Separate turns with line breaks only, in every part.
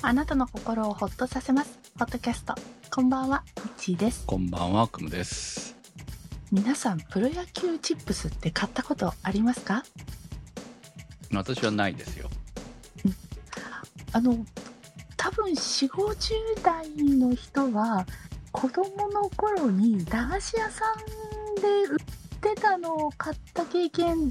あなたの心をほっとさせます。ポッドキャスト。こんばんは、いちです。
こんばんは、くむです。
皆さん、プロ野球チップスって買ったことありますか？
私はないですよ。
あの、多分4、50代の人は、子供の頃に駄菓子屋さんで売ってたのを買った経験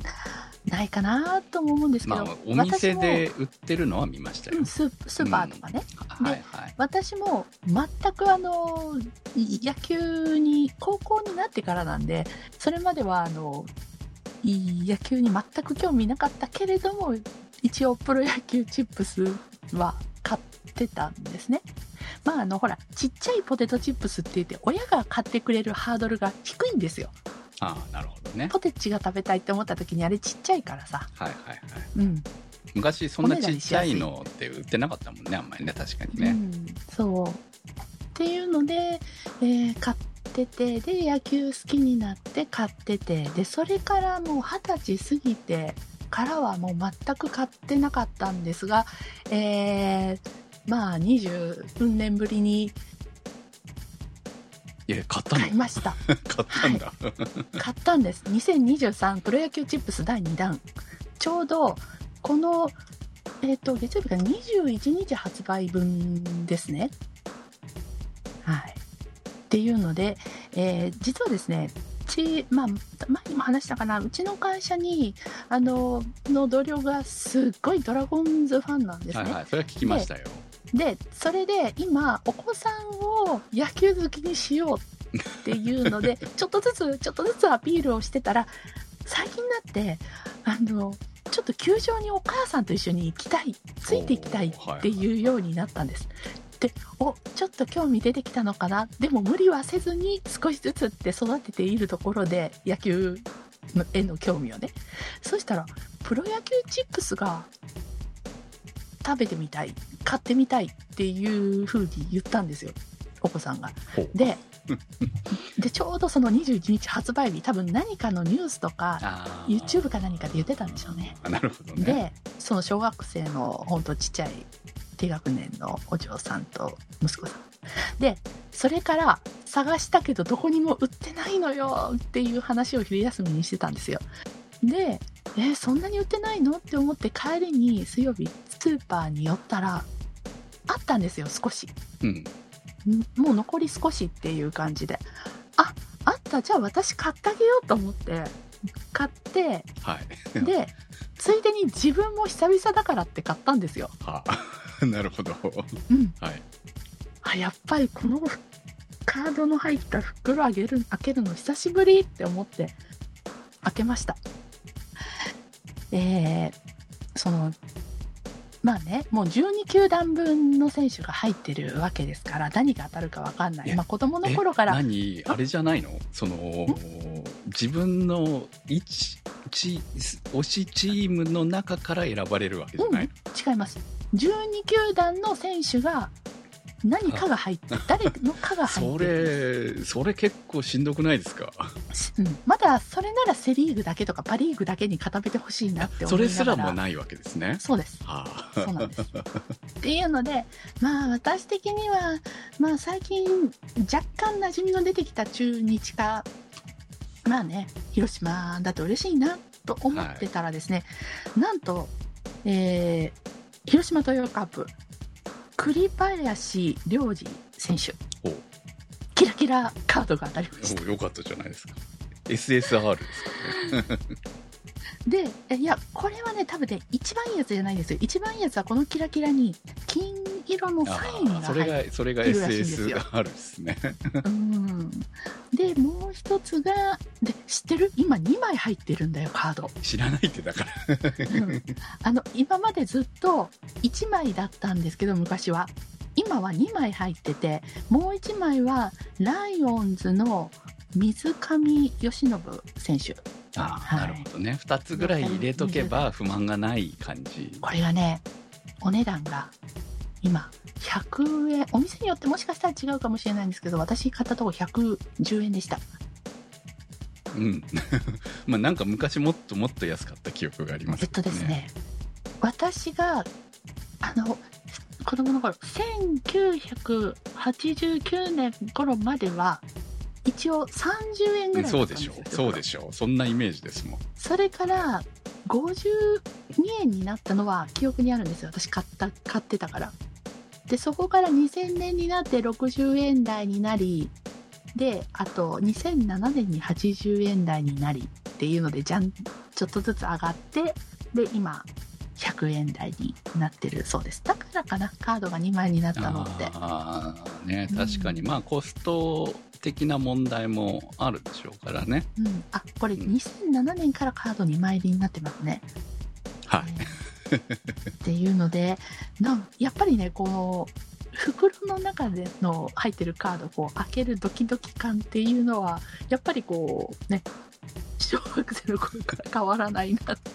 ないかなとも思うんですけど、
まあ、お店で売ってるのは見ましたよ
うん。スースーパーとかね、
はいはい。
私も全くあのい野球に高校になってからなんでそれまではあのい野球に全く興味なかったけれども一応プロ野球チップスは買ってたんですねまああのほらちっちゃいポテトチップスって言って親が買ってくれるハードルが低いんですよ
ああ、なるほどね。
ポテチが食べたいって思った時にあれちっちゃいからさ
はいはいはい。
うん
昔そんなちっちゃいのって売ってなかったもんね、あんまりね、確かにね。
うん、そうっていうので、えー買っててで野球好きになって買っててでそれからもう二十歳過ぎてからはもう全く買ってなかったんですが、えーまあ二十数年ぶりに
いや、買ったの。
買いました。
買ったんだ。
買ったんです。2023プロ野球チップス第2弾。ちょうどこのえっ、と月曜日が21日発売分ですね。はい。っていうので、えー実はですねちまあ前にも話したかな。うちの会社にあのの同僚がすっごいドラゴンズファンなんですね、
はいはい。それは聞きましたよ。
でそれで今お子さんを野球好きにしようっていうので ちょっとずつちょっとずつアピールをしてたら最近になってあのちょっと球場にお母さんと一緒に行きたいついていきたいっていうようになったんです。でおちょっと興味出てきたのかな？でも無理はせずに少しずつって育てているところで野球のへの興味をねそしたらプロ野球チップスが食べてみたい買ってみたいっていう風に言ったんですよお子さんが。で でちょうどその21日発売日多分何かのニュースとか YouTube か何かで言ってたんでしょうね。
あなるほどね。
でその小学生のほんとちっちゃい低学年のお嬢さんと息子さんでそれから探したけどどこにも売ってないのよっていう話を昼休みにしてたんですよでえーそんなに売ってないのって思って帰りに水曜日スーパーに寄ったらあったんですよ少し
うん。
ん？もう残り少しっていう感じでああったじゃあ私買ってあげようと思って買って
はい。
でついでに自分も久々だからって買ったんですよ。
はあ、なるほど。
うん、
はい。
あやっぱりこのカードの入った袋あげる開けるの久しぶりって思って開けました。えー、そのまあねもう12球団分の選手が入ってるわけですから何が当たるか分かんない。まあ子供の頃から。
何？あ？れじゃないの？その自分の一チ推しチームの中から選ばれるわけじゃない、
違います。12球団の選手が何かが入って誰のかが入
そ
ってる
れそれ結構しんどくないですか？
うん、まだそれならセ・リーグだけとかパ・リーグだけに固めてほしいなって思
それす
ら
らもないわけですね。
そうです。
は
そうなんです。っていうのでまあ私的にはまあ最近若干馴染みの出てきた中日かまあね広島だと嬉しいなと思ってたらですね、なんと、えー広島東洋カープ栗林良二選手。
お
キラキラカードが当たりました。
およかったじゃないですか。SSR ですからね。
でえいやこれはね多分ね一番いいやつじゃないんですよ。一番いいやつはこのキラキラに金色のサインが入って
がそれが
いるらしいんです
ね。
うん。でもう一つがで知ってる？今2枚入ってるんだよカード、
知らないってだから。
うん。あの今までずっと1枚だったんですけど昔は。今は2枚入っててもう1枚はライオンズの水上由伸選手。
あー
はい。
なるほどね。2つぐらい入れとけば不満がない感じ。
これがねお値段が今100円。お店によってもしかしたら違うかもしれないんですけど私買ったとこ110円でした。
うん。まあなんか昔もっともっと安かった記憶があります
えっとですね。私があの子供の頃1989年頃までは一応30円ぐらいだ
そうでしょう。そうでしょう。そんなイメージですもん。
それから52円になったのは記憶にあるんですよ。私買った買ってたからでそこから2000年になって60円台になりであと2007年に80円台になりっていうのでじゃんちょっとずつ上がってで今100円台になってるそうです。だからかなカードが2枚になったのって。
ああね
うん。
確かに、まあコスト的な問題もあるでしょうからね。
うん。あこれ2007年からカード2枚入りになってますね。
はい。
ねっていうのでなんやっぱりねこの袋の中での入ってるカードをこう開けるドキドキ感っていうのはやっぱりこうね小学生の頃から変わらないなって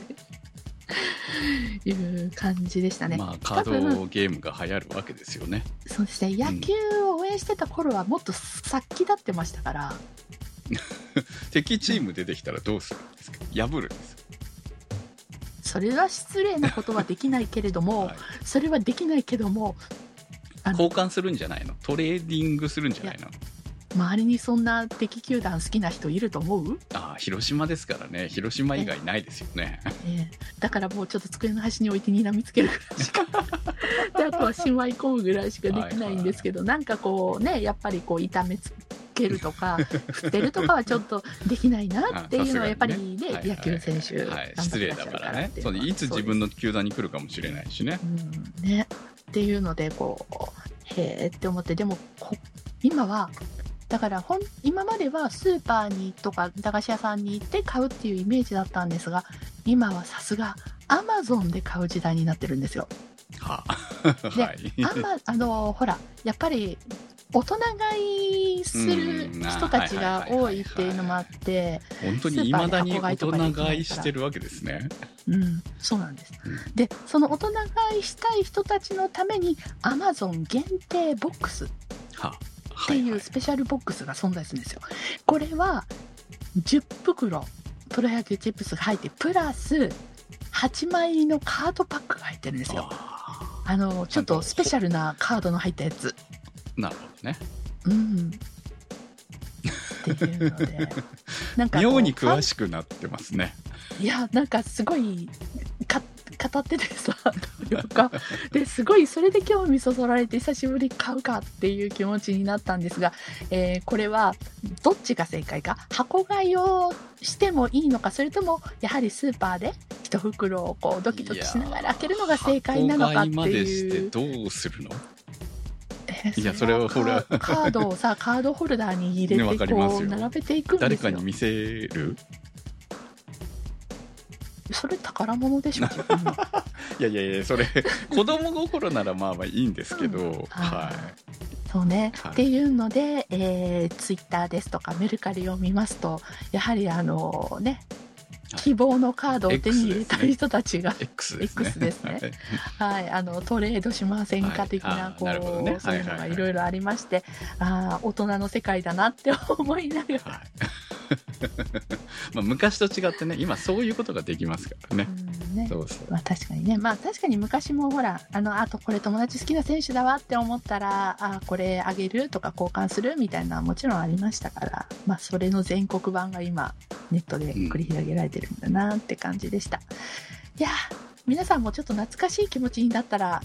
いう感じでしたね。
まあカードゲームが流行るわけですよね。
そうですね。野球を応援してた頃はもっと殺気立ってましたから、
敵チーム出てきたらどうするんですか？破るんです
それは失礼なことはできないけれども、
はい。
それはできないけども
交換するんじゃないの？トレーディングするんじゃないの？
周りにそんな敵球団好きな人いると思う？
ああ広島ですからね。広島以外ないですよね。
ええ。だからもうちょっと机の端に置いて睨みつけるぐらいしか であとはしまい込むぐらいしかできないんですけど、なんかこうねやっぱりこう痛めつけるとか 振ってるとかはちょっとできないなっていうのはやっぱりね
はい
野球選手
失礼だからね。そういつ自分の球団に来るかもしれないしね。
うん。ね、っていうのでこうへえって思ってでもこ今はだからほん今まではスーパーにとか駄菓子屋さんに行って買うっていうイメージだったんですが今はさすがアマゾンで買う時代になってるんですよ。
は
で
はい。
あのほらやっぱり大人買いする人たちが多いっていうのもあって
本当にいまだに大人買いしてるわけですね。
うんそうなんです。
うん。
でその大人買いしたい人たちのためにアマゾン限定ボックス
は
っていうスペシャルボックスが存在するんですよ。これは10袋プロ野球チップスが入ってプラス8枚入りのカードパックが入ってるんですよ。
あ
あのちょっとスペシャルなカードの入ったやつ。
ーなるほどね。
うん。っていうので、なんか
妙に詳しくなってますね。
いやなんかすごいか語っててさというか。ですごいそれで興味そそられて久しぶりに買うかっていう気持ちになったんですが、えーこれはどっちが正解か？箱買いをしてもいいのかそれともやはりスーパーで一袋をこうドキドキしながら開けるのが正解なのかって
いまでして
いう。
どうするの？
えー
いやそれは
カ
ほら
カードをさ カードホルダーに入れてこう並べていくんですよ。
誰かに見せる？
それ宝物でしょ
いやいやいやそれ子供心ならまあまあいいんですけど、
うん。
は
そうね、
はい。
っていうので、えー、ツイッターですとかメルカリを見ますとやはりあのね
はい
希望のカードを手に入れたい人たちが、
い X ですね。はい。
はい、あのトレードしませんか
はい。
的な、こう、そういうのがいろいろありまして、ああ大人の世界だなって思いながら、
はい まあ昔と違ってね今そういうことができますからね、そうそう。
まあ確かにね。まあ確かに昔もほらあのあとこれ友達好きな選手だわって思ったらあこれあげるとか交換するみたいなのはもちろんありましたからまあそれの全国版が今ネットで繰り広げられてるんだなって感じでした、いやー皆さんもちょっと懐かしい気持ちになったら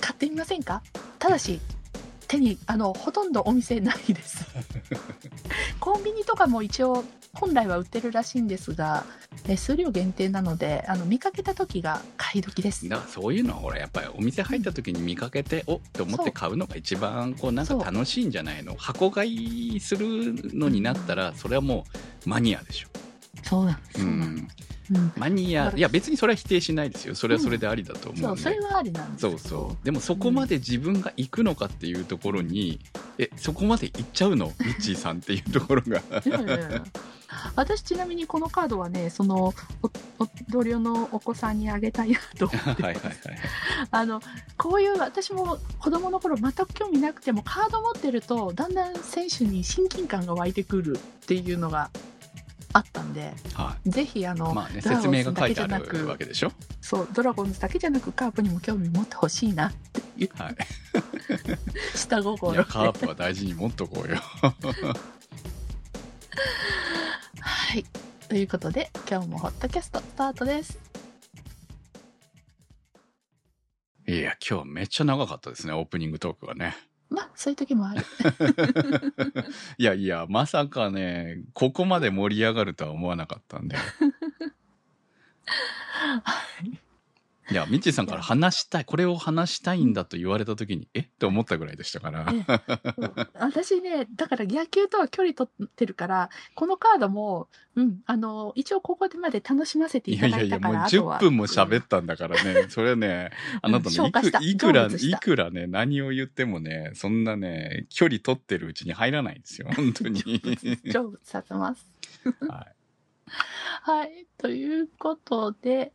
買ってみませんか？ただし手にあのほとんどお店ないです。コンビニとかも一応本来は売ってるらしいんですがえ数量限定なのであの見かけた時が買い時です。
だからそういうのはほらやっぱりお店入った時に見かけて、おって思って買うのが一番こうなんか楽しいんじゃないの？箱買いするのになったらそれはもうマニアでしょ、
そうなんです。
う
ん。うん。
マニアいや別にそれは否定しないですよ。それはそれでありだと思
そう。うん。
で、
それはありなんです
そうそう。でもそこまで自分が行くのかっていうところに、えそこまで行っちゃうの？ミッチーさんっていうところが。
私ちなみにこのカードはねそのおお同僚のお子さんにあげたいなと思って
はいはいはい。
あのこういう私も子供の頃全く興味なくてもカード持ってるとだんだん選手に親近感が湧いてくるっていうのがあったんで
は
ぜひあの、
いまあね説明が書いてあるわけでしょ？
そうドラゴンズだけじゃなくカープにも興味持ってほしいなっていう
はい。
下心で
いや、カープは大事に持っとこうよ。
はいということで今日もホットキャストスタートです
いや、今日めっちゃ長かったですね、オープニングトークがね。
まあそういう時もある
いやいや、まさかね、ここまで盛り上がるとは思わなかったんで。いや、ミッチーさんから話したい、これを話したいんだと言われた時に、え？って思ったぐらいでしたから。
ええ私ねだから野球とは距離取ってるからこのカードも、うん、あの一応ここでまで楽しませていた
いやいやいや、もう
だいたからあとは
10分も喋ったんだからね、それね、あなたね、いくいくら、いくらね、何を言ってもね、そんなね、距離取ってるうちに入らないんですよ、本当に。
成仏させます
はい。
はい。ということで、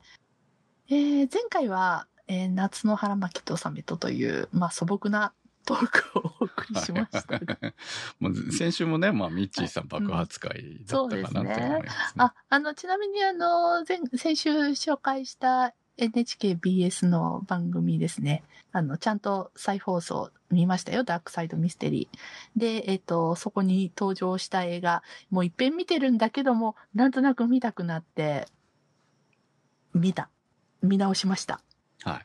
えー前回は、えー夏の腹巻きとサメとという、まあ、素朴なトークをお送りしましたが。
もう先週もね、まあ、ミッチーさん爆発会だったかなって思いますね。
あ、あの、ちなみにあの、前、先週紹介した NHKBS の番組ですね。あの、ちゃんと再放送見ましたよ。ダークサイドミステリー。で、えっ、と、そこに登場した映画、もう一遍見てるんだけども、なんとなく見たくなって、見た。見直しました。
は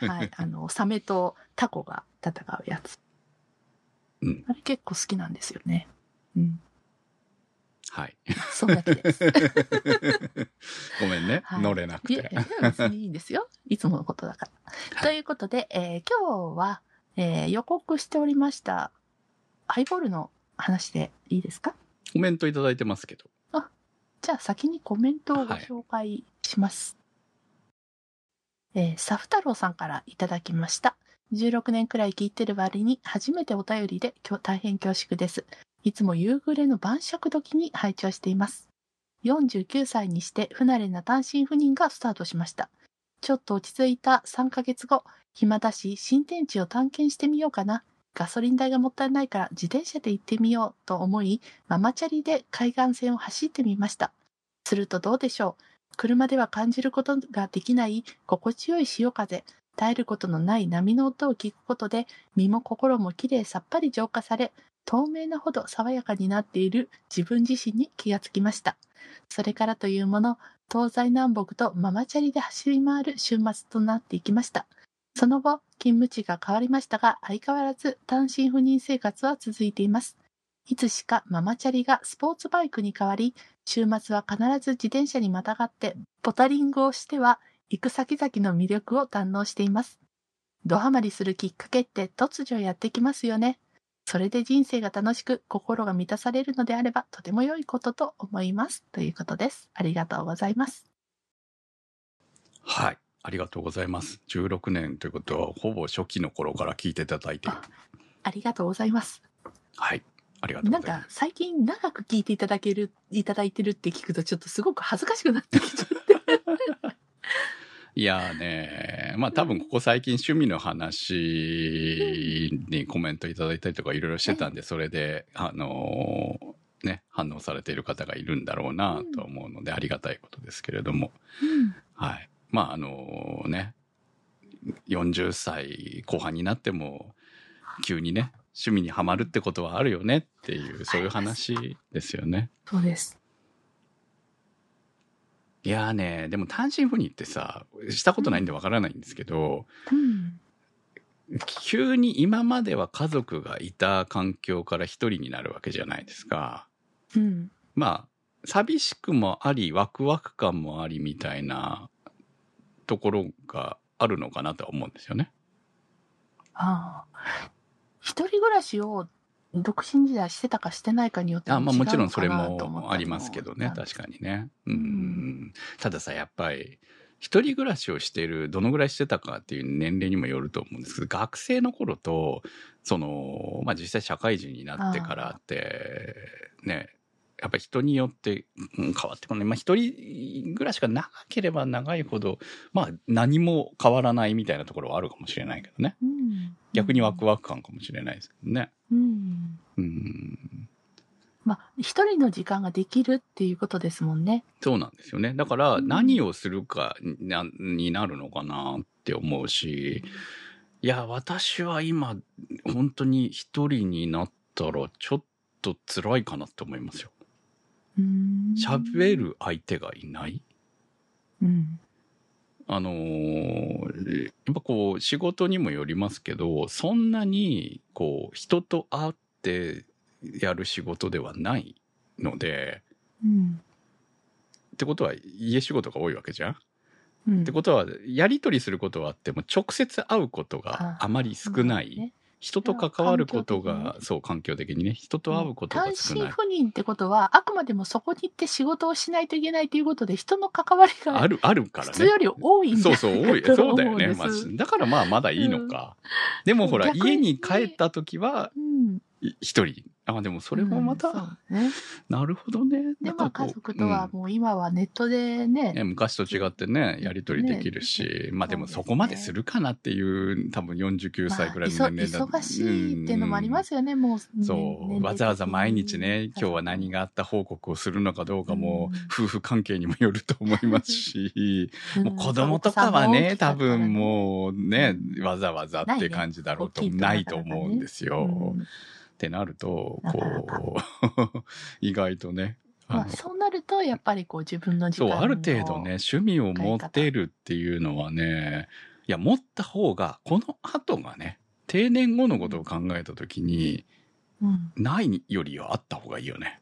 い。
はい。あの、サメとタコが戦うやつ。
うん
あれ結構好きなんですよね。うん。
はい。
そんだけです。
ごめんね、
はい
乗れなくて。
いや別にいいんですよ。いつものことだから。
はい
ということで、えー今日は、えー予告しておりました、ハイボールの話でいいですか？
コメントいただいてますけど。
じゃあ先にコメントをご紹介します。えーサフ太郎さんからいただきました。16年くらい聞いてる割に初めてお便りで大変恐縮です。いつも夕暮れの晩酌時に拝聴しています。49歳にして不慣れな単身赴任がスタートしました。ちょっと落ち着いた3ヶ月後、暇だし新天地を探検してみようかな。ガソリン代がもったいないから自転車で行ってみようと思い、ママチャリで海岸線を走ってみました。するとどうでしょう？車では感じることができない心地よい潮風、絶えることのない波の音を聞くことで、身も心もきれいさっぱり浄化され、透明なほど爽やかになっている自分自身に気がつきました。それからというもの、東西南北とママチャリで走り回る週末となっていきました。その後、勤務地が変わりましたが、相変わらず単身赴任生活は続いています。いつしかママチャリがスポーツバイクに変わり、週末は必ず自転車にまたがって、ポタリングをしては、行く先々の魅力を堪能しています。ドハマりするきっかけって突如やってきますよね。それで人生が楽しく心が満たされるのであればとても良いことと思います。ということです。ありがとうございます。
はい。ありがとうございます。16年ということは、ほぼ初期の頃から聞いていただいている。
ありがとうございます。
はい。ありがとう
なん
ございます。
か最近長く聞いていただける、いただいてるって聞くとちょっとすごく恥ずかしくなってきちゃって。
いやーねまあ多分ここ最近趣味の話にコメントいただいたりとかいろいろしてたんで、それで、あのーね、反応されている方がいるんだろうなと思うので、ありがたいことですけれども。
うん
はい。まああのね、40歳後半になっても、急にね、趣味にはまるってことはあるよねっていう、そういう話ですよね。
そうです。
いやーね、でも単身赴任ってさ、したことないんでわからないんですけど、
うん。
急に今までは家族がいた環境から一人になるわけじゃないですか。
うん。
まあ、寂しくもあり、ワクワク感もありみたいなところがあるのかなとは思うんですよね。
ああ。一人暮らしを独身時代してたかしてないかによって
あまあもちろんそれもありますけどね、確かにね。うん。
うん
たださ、やっぱり、一人暮らしをしている、どのぐらいしてたかっていう年齢にもよると思うんですけど、学生の頃と、その、まあ実際社会人になってからって、ね、やっぱり人によって、うん変わってくるね。まあ一人暮らしが長ければ長いほど、まあ何も変わらないみたいなところはあるかもしれないけどね。
うん
逆にワクワク感かもしれないですけどね。
うん。
うん。
まあ、一人の時間ができるっていうことですもんね。
そうなんですよね。だから
うん
何をするかになになるのかなって思うし、いや、私は今、本当に一人になったらちょっと辛いかなって思いますよ。喋。る相手がいない？
うん。
あのーやっぱこう仕事にもよりますけど、そんなにこう人と会ってやる仕事ではないので、
うん。
ってことは家仕事が多いわけじゃん？
うん。
ってことは、やり取りすることはあっても、直接会うことがあまり少ない。
ね
人と関わることが、そう、環境的にね、人と会うことが
単身
少ない。
赴任ってことは、あくまでもそこに行って仕事をしないといけないということで、人の関わりが
ある、あるからね。
普通より多いんじゃ
そうそう、多い。そうだよね。まあ、だからまあ、まだいいのか。でもほら、家に帰った時は、一人。あ、でもそれもまた、
うんね。
なるほどね。
で、まあ家族とはもう今はネットでね、
ね、昔と違ってね、やりとりできるし、まあでもそこまでするかなっていう、多分49歳ぐらいの年齢だ、
まあ、忙忙しいっていうのもありますよね、もう、ね
そう、わざわざ毎日ね、今日は何があった報告をするのかどうかも、夫婦関係にもよると思いますし、もう子供とかはね、多分もうね、わざわざって感じだろうと、
ない
と思うんですよ。
うん
ってなると、こう、意外とね、
まあ、そうなると、やっぱりこう自分の時
そう、ある程度ね、趣味を持ってるっていうのはね、いや、持った方が、この後がね、定年後のことを考えたときに、
うん、
ないよりはあった方がいいよね。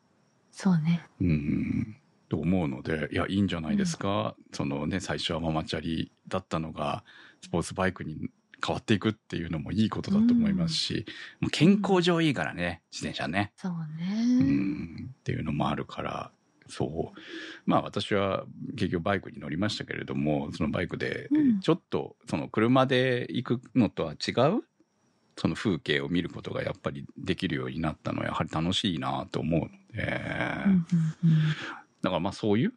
そうね。
うん。と思うので、いや、いいんじゃないですか。そのね、最初はママチャリだったのが、スポーツバイクに変わっていくっていうのもいいことだと思いますし、もう健康上いいからね、自転車ね。
そう
う
ね。
んっていうのもあるから、そう。まあ私は結局バイクに乗りましたけれども、そのバイクで
うん
ちょっとその車で行くのとは違う、その風景を見ることがやっぱりできるようになったのはやはり楽しいなと思うので、
うんうん
だからまあそういう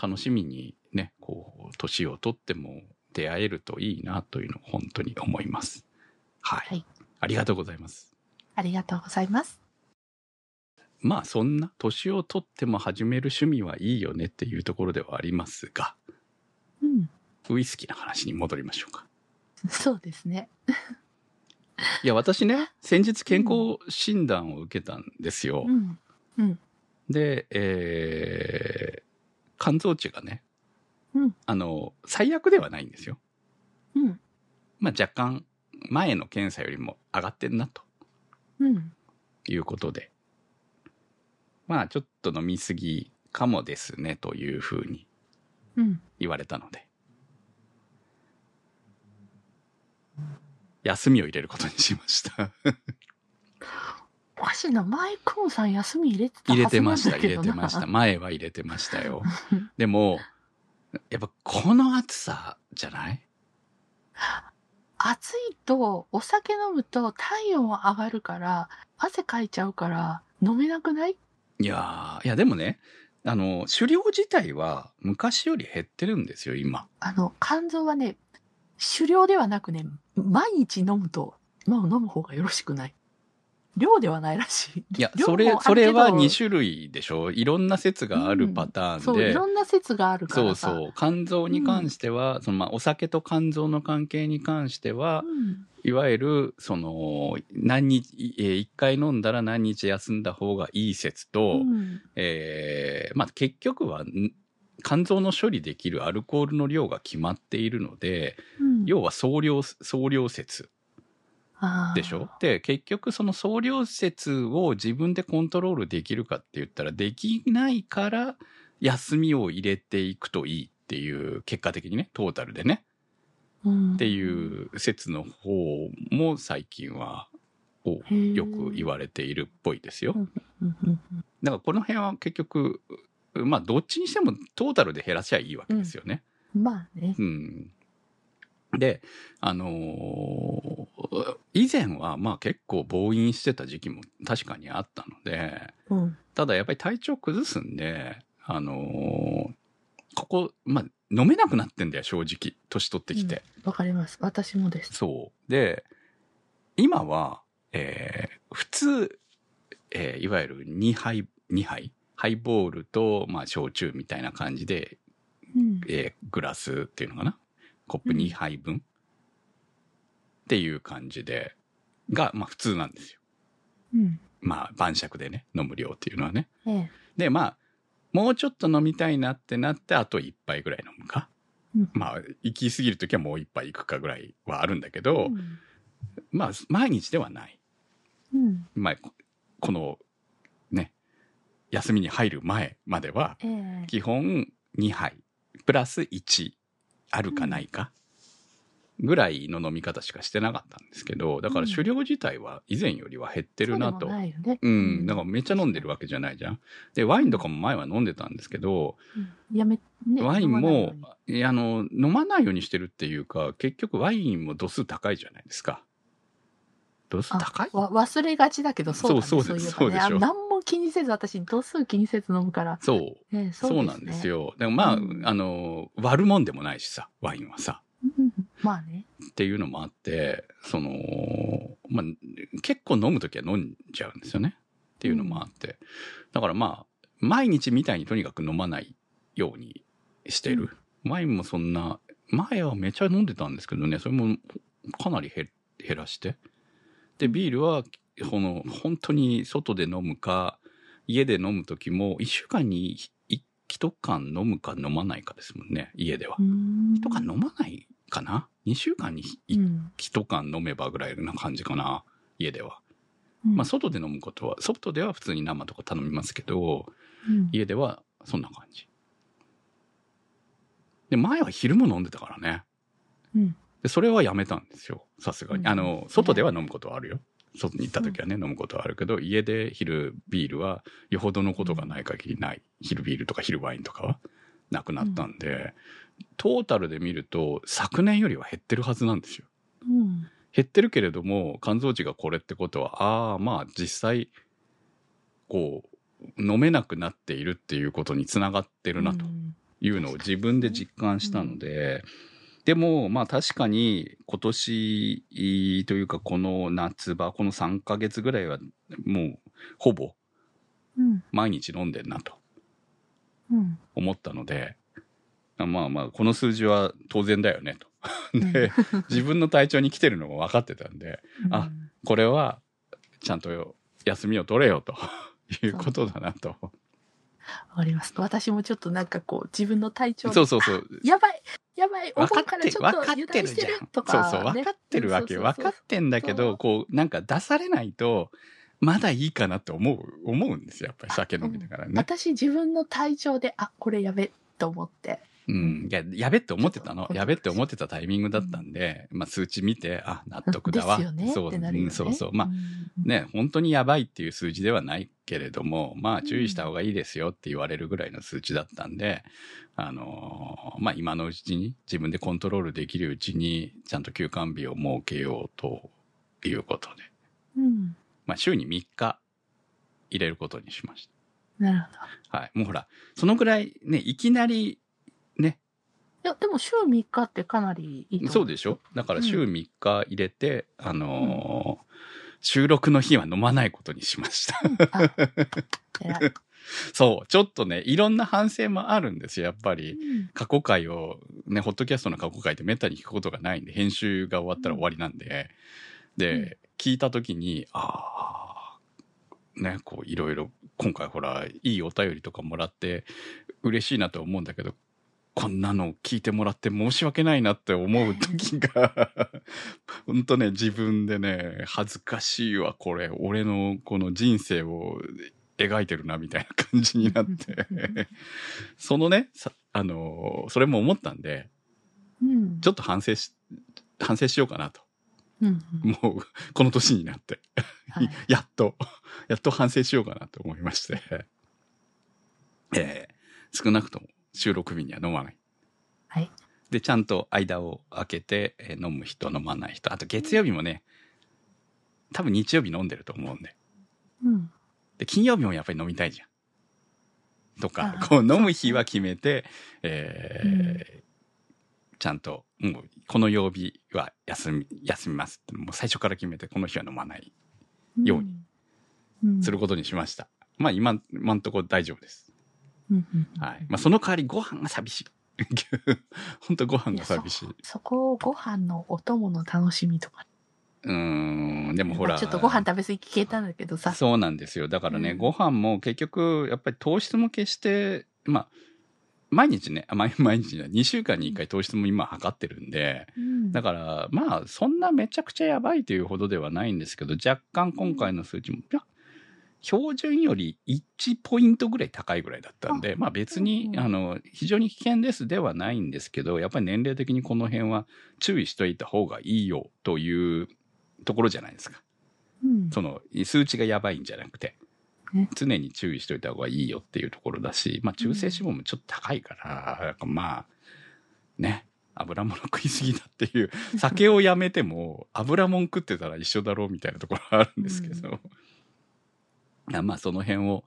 楽しみにね、こう、年をとっても出会えるといいなというのを本当に思います。はい。
はい
ありがとうございます。
ありがとうございます。
まあそんな年をとっても始める趣味はいいよねっていうところではありますが、
うん。
ウイスキーの話に戻りましょうか。
そうですね。
いや、私ね、先日健康診断を受けたんですよ。
うん。うん。
で、えー、肝臓値がね、
うん
あの、最悪ではないんですよ。
うん。
まあ若干前の検査よりも上がってんなと
うん。
いうことで。まあちょっと飲みすぎかもですねというふうに
うん。
言われたので。休みを入れることにしました。
おかしいな、マイクーンさん休み入れてたは
入れ
ずなん
てました、入
だけどな
れてました。。前は入れてましたよ。でも、やっぱこの暑さじゃない？
暑いと、お酒飲むと体温上がるから、汗かいちゃうから、飲めなくない？
いやー、いやでもね、あの、狩猟自体は昔より減ってるんですよ、今。
あの、肝臓はね、狩猟ではなくね、毎日飲むと、まあ飲む方がよろしくない。量ではないらしい。
いや、それ、それは
けど
2種類でしょいろんな説があるパターンで。
そう、いろんな説があるか
そう。そう。肝臓に関しては、そのまあ、お酒と肝臓の関係に関しては、
うん。
いわゆる、その、何日、えー一回飲んだら何日休んだ方がいい説と、
うん
えーまあ、結局は、ん肝臓の処理できるアルコールの量が決まっているので、
うん
要は総量、総量説でしょ？で、結局その総量説を自分でコントロールできるかって言ったらできないから休みを入れていくといいっていう結果的にね、トータルでね、
うん
っていう説の方も最近はよく言われているっぽいですよ。だからこの辺は結局、まあどっちにしてもトータルで減らしゃいいわけですよね。
うんまあね。
うん。で、あのー以前はまあ結構暴飲してた時期も確かにあったので、
うん。
ただやっぱり体調崩すんで、あのーここ、まあ飲めなくなってんだよ、正直。年取ってきて。
わかります。私もです。
そう。で、今は、えー普通、えーいわゆる2杯2杯？ハイボールと、まあ、焼酎みたいな感じで、
うん。
えーグラスっていうのかな？コップ2杯分、っていう感じで、が、まあ普通なんですよ。
うん。
まあ晩酌でね、飲む量っていうのはね。
ええ。
で、まあ、もうちょっと飲みたいなってなって、あと1杯ぐらい飲むか。
うん
まあ、行き過ぎるときはもう1杯行くかぐらいはあるんだけど、
うん
まあ、毎日ではない。
うん。
まあ、ここの、ね、休みに入る前までは、
ええ。
基本2杯、プラス1、あるかないか、ぐらいの飲み方しかしてなかったんですけど、だから狩猟自体は以前よりは減ってるなと。
そうでもないよね。
うん、だからめっちゃ飲んでるわけじゃないじゃん。で、ワインとかも前は飲んでたんですけど、
うんやめ、ね
ワインもいやあの、飲まないようにしてるっていうか、結局ワインも度数高いじゃないですか。度数高い？
わ忘れがちだけど、そうだね。
そうそうですそうでしょ
あ何も気にせず、私、度数気にせず飲むから。
そう。
ね、
そう
ね
なんです。よ。でもまあ、
うん
あの、割るもんでもないしさ、ワインはさ。
うんまあね。
っていうのもあって、その、まあ、結構飲むときは飲んじゃうんですよね。っていうのもあって。だからまあ、毎日みたいにとにかく飲まないようにしてる。ワインもそんな、前はめちゃ飲んでたんですけどね、それもかなり減減らして。で、ビールは、この、本当に外で飲むか、家で飲むときも、一週間に一一缶飲むか飲まないかですもんね、家では。
うん
一缶飲まないかな？二週間に一
うん
一缶飲めばぐらいな感じかな、家では。
うん
まあ、外で飲むことは、外では普通に生とか頼みますけど、
うん
家ではそんな感じ。で、前は昼も飲んでたからね。
うん
で、それはやめたんですよ。さすがに。
うん
あの、外では飲むことはあるよ。外に行った時はね、飲むことはあるけど、家で昼ビールは、よほどのことがない限りない。昼ビールとか昼ワインとかはなくなったんで、トータルで見ると、昨年よりは減ってるはずなんですよ。
うん。
減ってるけれども、肝臓値がこれってことは、ああ、まあ実際、こう、飲めなくなっているっていうことにつながってるなと
うん。
いうのを自分で実感したので、でも、まあ確かに今年というかこの夏場、この3ヶ月ぐらいはもうほぼ
うん。
毎日飲んでんなと
うん。
思ったので、まあまあこの数字は当然だよねと。
うん
で、自分の体調に来てるのも分かってたんで、あこれはちゃんと休みを取れよと いうことだなと。
わかります。私もちょっとなんかこう、自分の体調
そうそうそう。
やばいやばい思
分か
ちょ
分かっ
っと油
てるじゃん
断してる。とか、
そうそう、分かってるわけ。分かってんだけ
そ
ど、
う
こう、なんか出されないと、まだいいかなって思う、思うんですよ。やっぱり酒飲みながらね。
私自分の体調で、あ、これやべと思って。
うん。いや、やべって思ってたのやべって思ってたタイミングだったんで、まあ数値見て、あ、納得だわ。
ね
そう、
ってなるよね。
うんそうそう。まあ、
うん
ね、本当にやばいっていう数字ではないけれども、まあ注意した方がいいですよって言われるぐらいの数値だったんで、あのーまあ今のうちに自分でコントロールできるうちにちゃんと休館日を設けようということで、
うん。
まあ週に3日入れることにしまし
なるほど。
た。はい。もうほら、そのぐらいね、いきなりね、
いや、でも週3日ってかなりいい
そうでしょ？だから週3日入れて、あのー収録の日は飲まないことにしました。そう、ちょっとね、いろんな反省もあるんですよ、やっぱり。
うん。
過去回を、ね、ホットキャストの過去回ってめったに聞くことがないんで、編集が終わったら終わりなんで、で、聞いたときに、ああ、ね、こう、いろいろ、今回ほら、いいお便りとかもらって、嬉しいなと思うんだけど、こんなの聞いてもらって申し訳ないなって思う時が、ほんとね、自分でね、恥ずかしいわ、これ。俺のこの人生を描いてるな、みたいな感じになって。そのね、さあのそれも思ったんで、
うん。
ちょっと反省し、反省しようかなと。
うんうん
もう、この年になって、
はい
やっと、やっと反省しようかなと思いまして、えー少なくとも収録日には飲まない。
はい。
で、ちゃんと間を空けて、えー飲む人、飲まない人。あと月曜日もね、多分日曜日飲んでると思うんで。
うん。
で、金曜日もやっぱり飲みたいじゃん。とか、こう飲む日は決めて、えー
うん
ちゃんと、もう、この曜日は休み、休みますって、もう最初から決めて、この日は飲まないように
うん
することにしました。まあ今、今んとこ大丈夫です。はい。まあその代わりご飯が寂しい。本当ご飯が寂しい。
そこをご飯のお供の楽しみとか。
うーん、でもほら。
まあちょっとご飯食べ過ぎ消えたんだけどさ。
そうなんですよ。だからね、
うん
ご飯も結局、やっぱり糖質も決して、まあ、毎日ね、あ毎毎日ね、2週間に1回糖質も今測ってるんで、
うん
だから、まあ、そんなめちゃくちゃやばいというほどではないんですけど、若干今回の数値も、いや、標準より1ポイントぐらい高いぐらいだったんで、まあ別に
う、んうん。
あの、非常に危険ですではないんですけど、やっぱり年齢的にこの辺は注意しといた方がいいよというところじゃないですか。
うん。
その、数値がやばいんじゃなくて
ね、
常に注意しといた方がいいよっていうところだし、まあ中性脂肪もちょっと高いから、なんかまあ、ね、油物食いすぎだっていう、酒をやめても油もん食ってたら一緒だろうみたいなところがあるんですけど、いや まあその辺を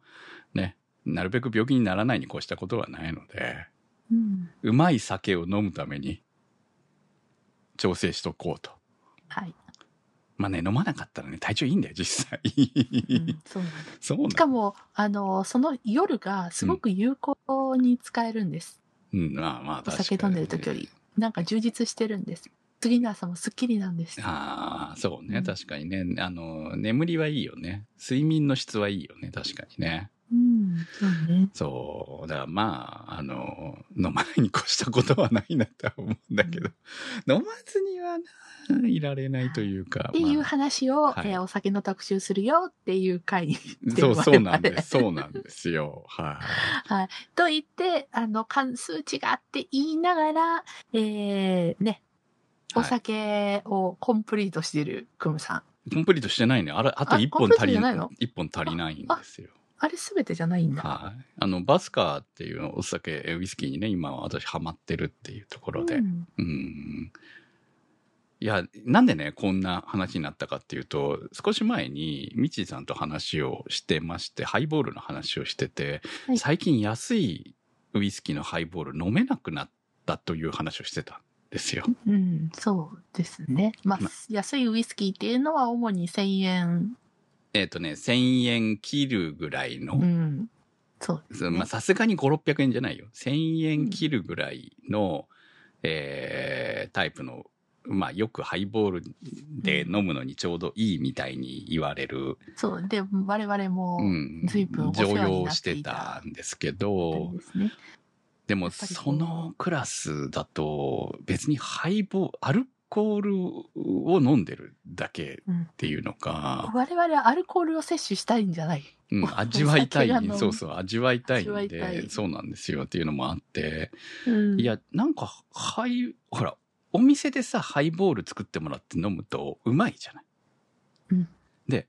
ね、なるべく病気にならないに越したことはないので、
うん
うまい酒を飲むために調整しとこうと。
はい。
まあね、飲まなかったらね、体調いいんだよ、実際。
うんそうなんだ
そうなん
しかも、あの、その夜がすごく有効に使えるんです。
うん、まあまあ
お
確かに。
酒飲んでる時より。なんか充実してるんです。次の朝もスッキリなんです。
ああ、そうね、
うん
確かにね。あの、眠りはいいよね。睡眠の質はいいよね、確かにね。
うん、そうね。
そう。だからまあ、あの、飲まないに越したことはないなとは思うんだけど、飲まずにはな、いられないというか。
っていう
ま
話を、
はい
えーお酒の特集するよっていう回に。
あそう、そうなんです。そうなんですよ。はい。
と言って、あの、関数値があって言いながら、えー、ね、お
はい
酒をコンプリートしてるクムさん。
コンプリートしてないね。あれ、あと
あ
一本足りな
いいの？
一本足りないんですよ。
あれすべてじゃないんだ。
はい。あの、バスカーっていうお酒、えウイスキーにね、今私ハマってるっていうところで。
うん
うん。いや、なんでね、こんな話になったかっていうと、少し前に、みちさんと話をしてまして、ハイボールの話をしてて、
はい
最近安いウイスキーのハイボール飲めなくなったという話をしてたんですよ。
うん、そうですね。まあ、
ま
安いウイスキーっていうのは主に1000円。
えっ、とね、1000円切るぐらいの、
うん。そうね。
まあさすがに5、600円じゃないよ。1000円切るぐらいの、えータイプの、まあよくハイボールで飲むのにちょうどいいみたいに言われる、
そう。で、我々も、
うん
随分お世
常
話に
用して
なっていた
たんですけ
あ
ど
れ、ですね。
でもそのクラスだと別にハイボール、アルコールを飲んでるだけ
うん
っていうのか、
我々はアルコールを摂取したいんじゃない。
うん、味わいたいそうそう、味わいたいんで、そうなんですよっていうのもあって、
うん。
いや、なんか、ハイ、ほら、お店でさ、ハイボール作ってもらって飲むとうまいじゃない。
うん。
で、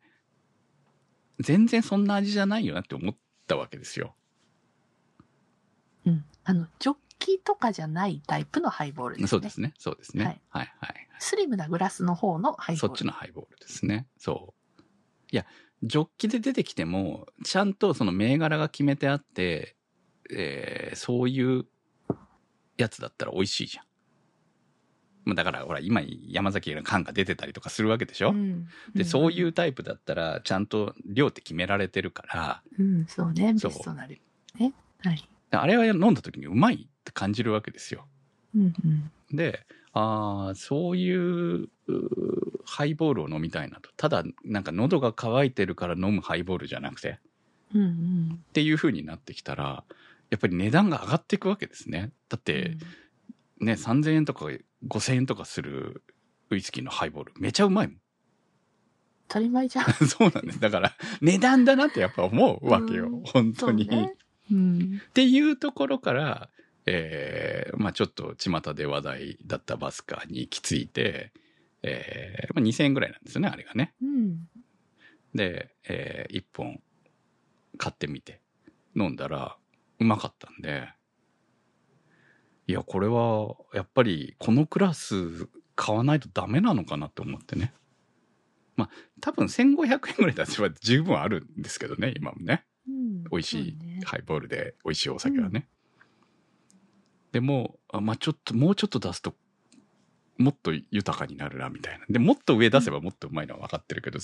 全然そんな味じゃないよなって思ったわけですよ。
うん。あの、ジョッキとかじゃないタイプのハイボールですね。
そうですね。そうですね。
は
はいい、はい、
スリムなグラスの方のハイボール。
そっちのハイボールですね。そう。いや、ジョッキで出てきても、ちゃんとその銘柄が決めてあって、えーそういうやつだったら美味しいじゃん。まあだから、ほら、今、山崎の缶が出てたりとかするわけでしょ、
うん。
で、そういううタイプだったら、ちゃんと量って決められてるから、
ん。うん、そうね。ベ
そう
ストなる。ね。はい。
あれは飲んだ時にうまいって感じるわけですよ。
うんうん。
で、ああ、そういううハイボールを飲みたいなと。ただ、なんか喉が渇いてるから飲むハイボールじゃなくて、
うんうん。
っていう風になってきたら、やっぱり値段が上がっていくわけですね。だって、ね、3000円とか5000円とかするウイスキーのハイボール、めちゃうまいもん。
当たり前じゃん。
そうなんです。だから、値段だなってやっぱ思うわけよ。
うん
本当に。
うん。
っていうところから、えーまあちょっと巷で話題だったバスカーに行き着いて、えーまあ、2000円ぐらいなんですよね、あれがね。
うん。
で、え1本買ってみて飲んだらうまかったんで、いや、これはやっぱりこのクラス買わないとダメなのかなと思ってね。まあ多分1500円ぐらい出せば十分あるんですけどね、今もね。
うん。
美味しいハイボールで美味しいお酒はね。でも、あまあちょっと、もうちょっと出すともっと豊かになるなみたいな。でもっと上出せばもっとうまいのは分かってるけど、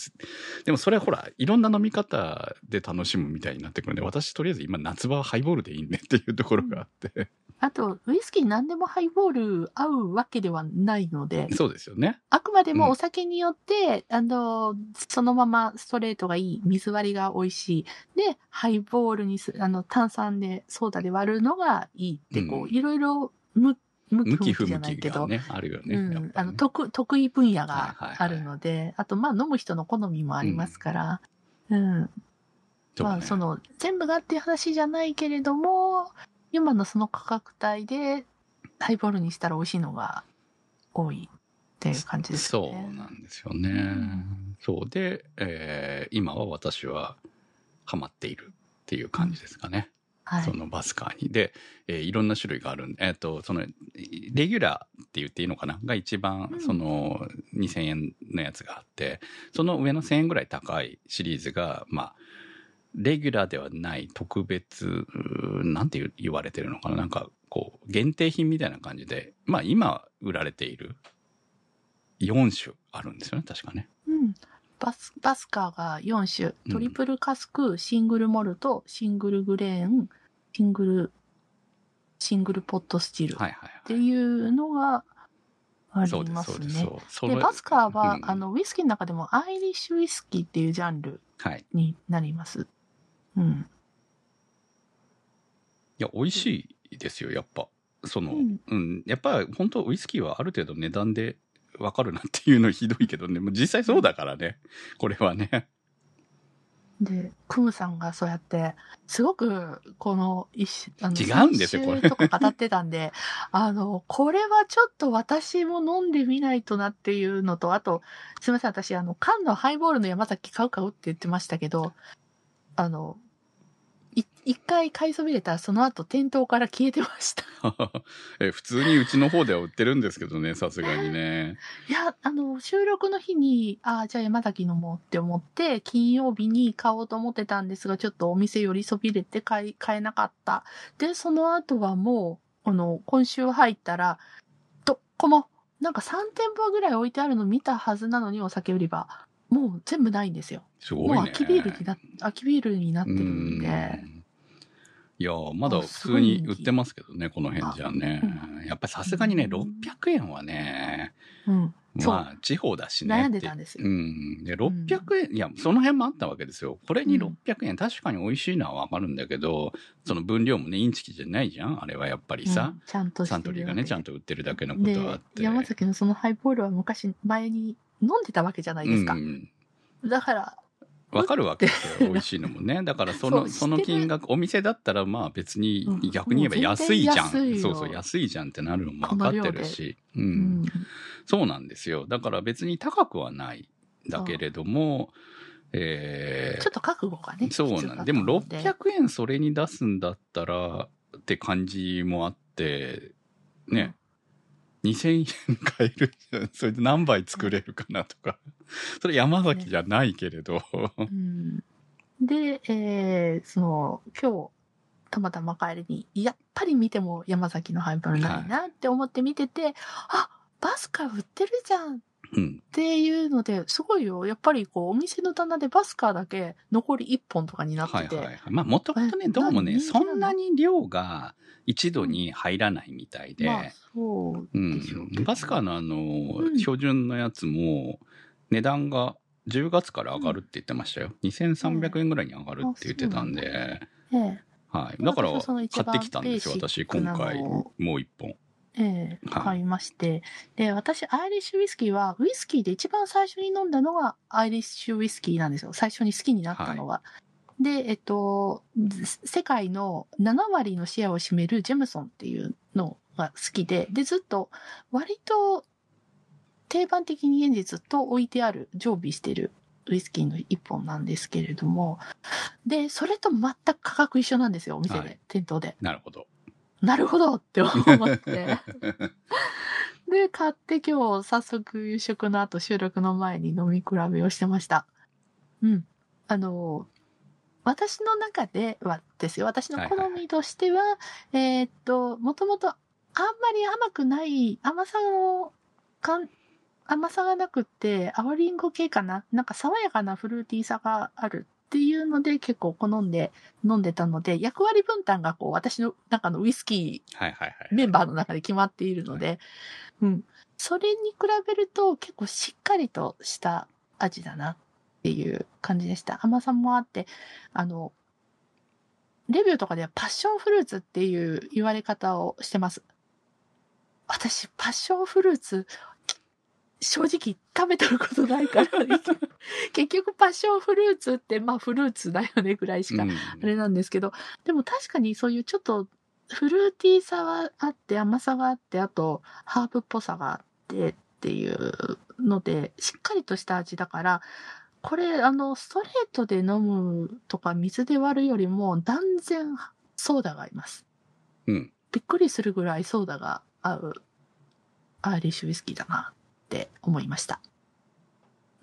でもそれはほらいろんな飲み方で楽しむみたいになってくるんで私とりあえず今夏場はハイボールでいいねっていうところがあって、
あと、ウイスキー何でもハイボール合うわけではないので、
そうですよね。
あくまで
うん。
もお酒によって、あの、そのままストレートがいい、水割りが美味しい。で、ハイボールにす、あの、炭酸で、ソーダで割るのがいいって、こう、
うん。
いろいろ、向
き
き不向
き
きじゃないけど、
がねあるよね、
あの、得、得意分野
はい
が
はいはい
あるので、あと、まあ、飲む人の好みもありますから、うん。
そうね
まあ、その、全部がっていう話じゃないけれども、今のその価格帯で、ハイボールにしたら美味しいのが多いっていう感じです
そ
ね。
うなんですよね。そうで、えー今は私はハマっているっていう感じですかね。
はい。
そのバスカーに。で、えーいろんな種類があるんで、えっ、と、その、レギュラーって言っていいのかな？が一番
う、ん
その、2000円のやつがあって、その上の1000円ぐらい高いシリーズが、まあ、レギュラーではない特別、なんて言う言われてるのかな？なんか、こう、限定品みたいな感じで、まあ今売られている4種あるんですよね、確かね。
うん。バス、バスカーが4種。
うん
トリプルカスク、シングルモルト、シングルグレーン、シングル、シングルポットスチルっ
はいはい
ていうのがあります。ね。で、
れ
バスカーは、
うん
あの、ウイスキーの中でもアイリッシュウイスキーっていうジャンル
はい。
になります。うん。
いや、美味しいですよ、やっぱ。その、
う
うんん、やっぱ本当ウイスキーはある程度値段でわかるなっていうのひどいけどね、もう実際そうだからね、これはね。
で、クムさんがそうやって、すごく、この一、あの、
違うんですよこれ。
とか語ってたんで、あの、これはちょっと私も飲んでみないとなっていうのと、あと、すみません、私、あの、缶のハイボールの山崎買う買うって言ってましたけど、あの、い一回買いそびれたらその後店頭から消えてました。
え普通にうちの方では売ってるんですけどね、さすがにね。
いや、あの、収録の日に、ああ、じゃあ山崎飲もうって思って、金曜日に買おうと思ってたんですが、ちょっとお店寄りそびれて買い、買えなかった。で、その後はもう、あの、今週入ったら、どこも、なんか3店舗ぐらい置いてあるの見たはずなのに、お酒売り場。もう全部ないんですよ。
すごいね。
もう空きビールにな、空きビールになってるんで。
うんいやまだ普通に売ってますけどね、この辺じゃね。やっぱりさすがにね、600円はね、
うん。
まあ、地方だしね。
悩んでたんですよ
うん。で、600円、いや、その辺もあったわけですよ。これに
うん
600円、確かに美味しいのはわかるんだけど、その分量もね、インチキじゃないじゃんあれはやっぱりさ
う。んちゃんと
サントリーがね、ちゃん
と
と売ってるだけのことはあっ
で、
て。
山崎のそのハイボールは昔、前に飲んでたわけじゃないですか。
うん
だから、
わかるわけですよ。美味しいのもね。だからその、
そ
の金額、お店だったらまあ別に
うん
逆に言えば安いじゃん。
もう全然安いよ
そうそう、安いじゃんってなるのも分かってるし。う。
うんん。
そうなんですよ。だから別に高くはない。だけれども、えー
ちょっと覚悟がね。
そうなんで
で
600円それに出すんだったらって感じもあって、ね、2000円買える。それで何杯作れるかなとか。それ山崎じゃないけれど。
うん。で、えー、その、今日、たまたま帰りに、やっぱり見ても山崎のハイボールないなって思って見てて、あバスカ売ってるじゃん
うん。
ていうので、すごいよ。やっぱりこう、お店の棚でバスカーだけ残り1本とかになってて。
はいはいはい。まあもともとね、
え
どうもね、そんなに量が一度に入らないみたいで、
まあ、そう
う
でしょうけど
ん。バスカーのあの、
うん
標準のやつも、値段が10月から上がるって言ってましたよ。2300円ぐらいに上がるって言ってたんで、
ええ
はい。だから、買ってきたんですよ、私、今回、
を
もう一本。
ええ
はい
買いまして。で、私、アイリッシュウイスキーは、ウイスキーで一番最初に飲んだのがアイリッシュウイスキーなんですよ。最初に好きになったのは。で、えっと、ず世界の7割のシェアを占めるジェムソンっていうのが好きで、で、ずっと、割と、定番的に現実と置いてある、常備してるウイスキーの一本なんですけれども、で、それと全く価格一緒なんですよ、お店で、
はい
店頭で。
なるほど。
なるほどって思って。で、買って今日早速夕食の後収録の前に飲み比べをしてました。うん。あの、私の中ではですよ、私の好みとしては、えーっと、もともとあんまり甘くない、甘さのかん、甘さがなくって、青リンゴ系かな？なんか爽やかなフルーティーさがあるっていうので結構好んで飲んでたので、役割分担がこう私の中のウイスキ。ーメンバーの中で決まっているので、うん。それに比べると結構しっかりとした味だなっていう感じでした。甘さもあって、あの、レビューとかではパッションフルーツっていう言われ方をしてます。私、パッションフルーツ、正直食べたことないから、結局パッションフルーツってまあフルーツだよねぐらいしか
うん
あれなんですけど、でも確かにそういうちょっとフルーティーさはあって甘さがあって、あとハーブっぽさがあってっていうので、しっかりとした味だから、これあのストレートで飲むとか水で割るよりも断然ソーダが合います。
うん。
びっくりするぐらいソーダが合うアーリッシュウイスキーだなって思いました。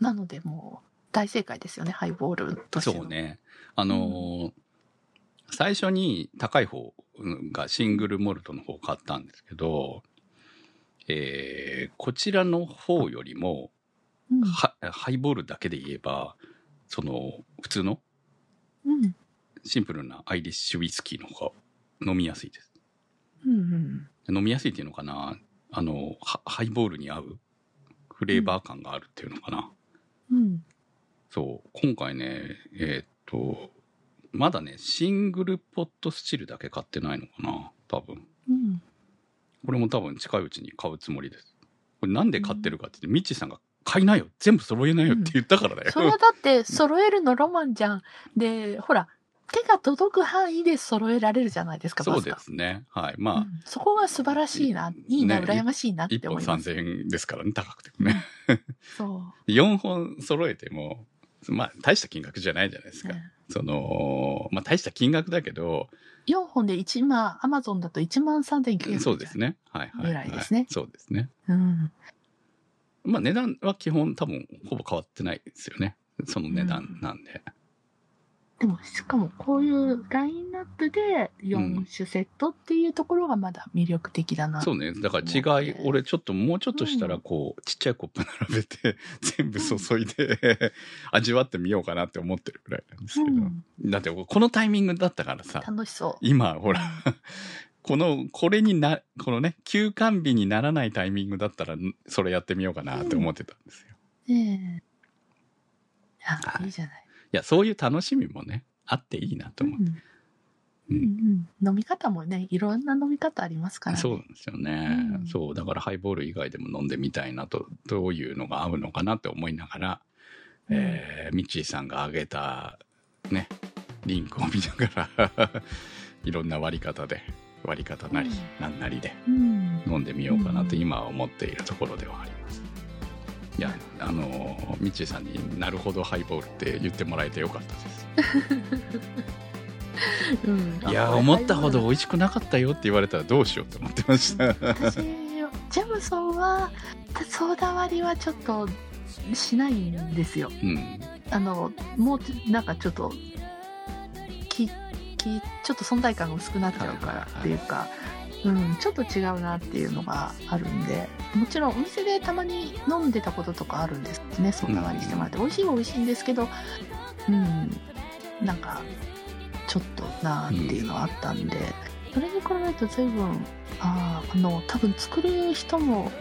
なのでもう大正解ですよね、ハイボールとしての。
そうね。あのー最初に高い方がシングルモルトの方を買ったんですけど、えーこちらの方よりも、
うん。
はハイボールだけで言えば、その、普通の
うん。
シンプルなアイリッシュウイスキーの方が飲みやすいです。
うんうん。
飲みやすいっていうのかなあの、ハハイボールに合うフレーバー感があるっていうのかな、
うん。
そう、今回ね、えーっと、まだね、シングルポットスチルだけ買ってないのかな多分。
うん。
これも多分近いうちに買うつもりです。これなんで買ってるかって言って、ミッチーさんが買いなよ全部揃えなよって言ったからだよ。
それはだって揃えるのロマンじゃん。で、ほら、手が届く範囲で揃えられるじゃないですか、
そうですね。はい。
が。
まあ、
うんそこが素晴らしいな。いいな、
ね
羨ましいなっ
1本
て思います。
3000円ですからね、高くてもね。
そ
4 本揃えても、まあ、大した金額じゃないじゃないです
う。
か。
ね
その、まあ、大した金額だけど、
4本で1万、アマゾンだと1万3900円。
そうです。ね。はいはい、はい。
ぐらいですね
そうですね。
うん。
まあ、値段は基本多分ほぼ変わってないですよね。その値段なんで。
でも、しかもこういうラインナップで4種セットっていうところがまだ魅力的だな。
そうね。だから違い、俺ちょっともうちょっとしたらこう、ちっちゃいコップ並べて、全部注いで、味わってみようかなって思ってるくらいなんですけど。
うん。
だってこのタイミングだったからさ、
楽しそう。
今ほら、この、これにな、このね、休館日にならないタイミングだったら、それやってみようかなって思ってたんですよ。
ねえ。あ、
はい
いいじゃない。
いや、そういう楽しみもね、あっていいなと思う。
うんうんうん、飲み方もね、いろんな飲み方ありますからね。
そうなんですよね、
うん
そう、だからハイボール以外でも飲んでみたいなと、どういうのが合うのかなって思いながら、
うん
えーミッチーさんが挙げた、ね、リンクを見ながら、いろんな割り方で、割り方なり、
うん
なんなりで
うん。
飲んでみようかなと
うん
今は思っているところではあります。いや、あの、ミッチーさんになるほどハイボールって言ってもらえてよかったです。
うん
いやー、思ったほど美味しくなかったよって言われたらどうしようと思ってました。
私、ジャムソンは、ソーダ割りはちょっとしないんですよ。
うん。
あの、もうちょ、なんかちょっと、き、き、ちょっと存在感が薄くなっちゃうからっていうか、うん、ちょっと違うなっていうのがあるんで、もちろんお店でたまに飲んでたこととかあるんですね、ソーダ割りしてもらって。美味しいは美味しいんですけど、うん、なんか、ちょっとなーっていうのはあったんで、それに比べると随分、あーあの、多分作る人も、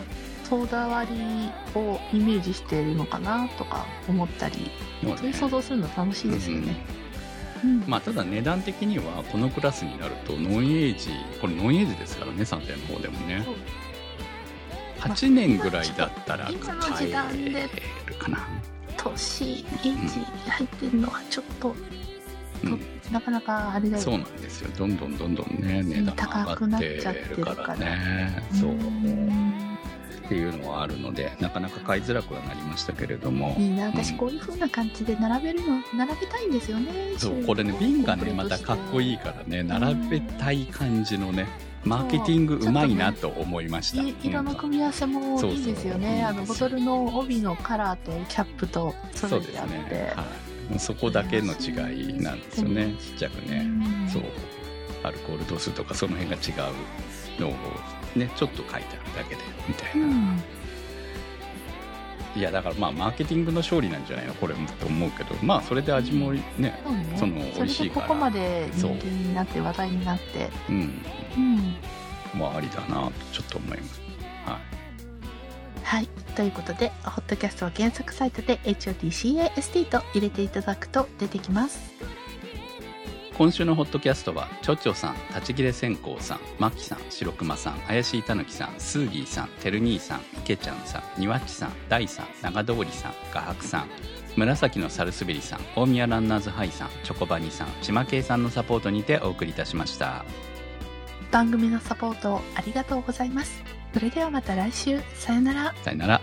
ソーダ割りをイメージしているのかなとか思ったり、
そう
そういう想像するの楽しいですよね。うん
まあ、ただ値段的にはこのクラスになるとノンエイジこれノンエイジですからね3点の方でもね。
そう。
8年ぐらいだったら買
時間で
えるかな、
年、エイジ入ってるのはちょっと、
うん、
なかなかあれだよ
そうなんですよ。どんどんどんどんね値段が上がってるからね。そうっていうのはあるのでなかなか買いづらくはなりましたけれども。
いいな、私
うん。
こういう風な感じで並べるの、並べたいんですよね。
そうこれね瓶がねまたかっこいいからね並べたい感じのねマーケティングうまいなと思いました、
い色の組み合わせもいいですよね。あの、ボトルの帯のカラーとキャップと
そうですね。
て。
はい、もうそこだけの違いなんですよねちっちゃくね、
うん。
そう。アルコール度数とかその辺が違うのをねちょっと書いてあるだけでみたいうな、
ん。
いやだからまあマーケティングの勝利なんじゃないの？これもと思うけど。まあそれで味もね
そうね。
その美味しいから。
それでここまで人気になって話題になって。
う。ん。
うん。
まあありだなとちょっと思います。はい。
はい。ということで、ホットキャストは検索サイトで HOTCAST と入れていただくと出てきます。
今週のホットキャストはちょちょさん立ち切れ線香さんまきさん白熊さん怪しいたぬきさんスーギーさんてる兄さん池ちゃんさんにわっちさん大さん長通りさん画伯さん紫のサルスベリさん大宮ランナーズハイさんチョコバニさん島圭さんのサポートにてお送りいたしました
番組のサポートをありがとうございます。それではまた来週。さよなら。
さよなら